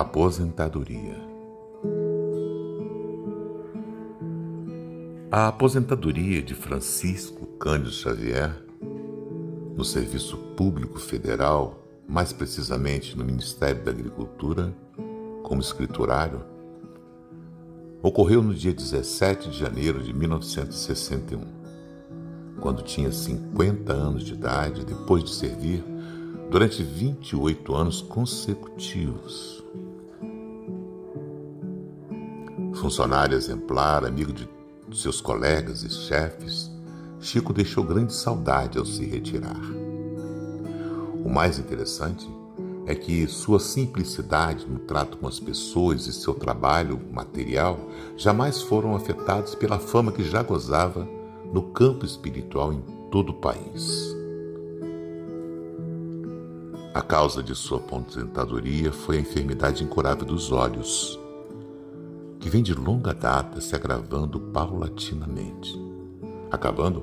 Aposentadoria. A aposentadoria de Francisco Cândido Xavier, no Serviço Público Federal, mais precisamente no Ministério da Agricultura, como escriturário, ocorreu no dia 17 de janeiro de 1961, quando tinha 50 anos de idade, depois de servir durante 28 anos consecutivos. Funcionário exemplar, amigo de seus colegas e chefes, Chico deixou grande saudade ao se retirar. O mais interessante é que sua simplicidade no trato com as pessoas e seu trabalho material jamais foram afetados pela fama que já gozava no campo espiritual em todo o país. A causa de sua aposentadoria foi a enfermidade incurável dos olhos, que vem de longa data se agravando paulatinamente, acabando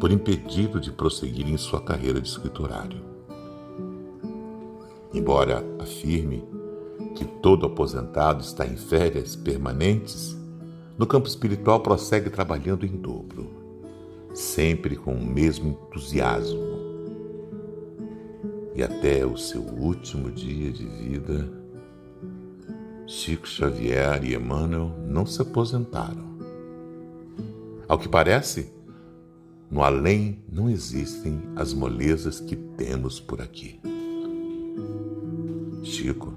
por impedido de prosseguir em sua carreira de escriturário. Embora afirme que todo aposentado está em férias permanentes, no campo espiritual prossegue trabalhando em dobro, sempre com o mesmo entusiasmo. E até o seu último dia de vida, Chico Xavier e Emmanuel não se aposentaram. Ao que parece, no além não existem as molezas que temos por aqui. Chico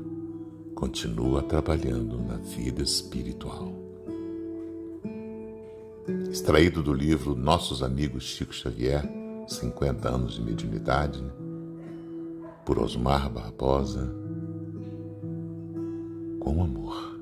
continua trabalhando na vida espiritual. Extraído do livro Nossos Amigos Chico Xavier, 50 anos de mediunidade, por Osmar Barbosa, com amor.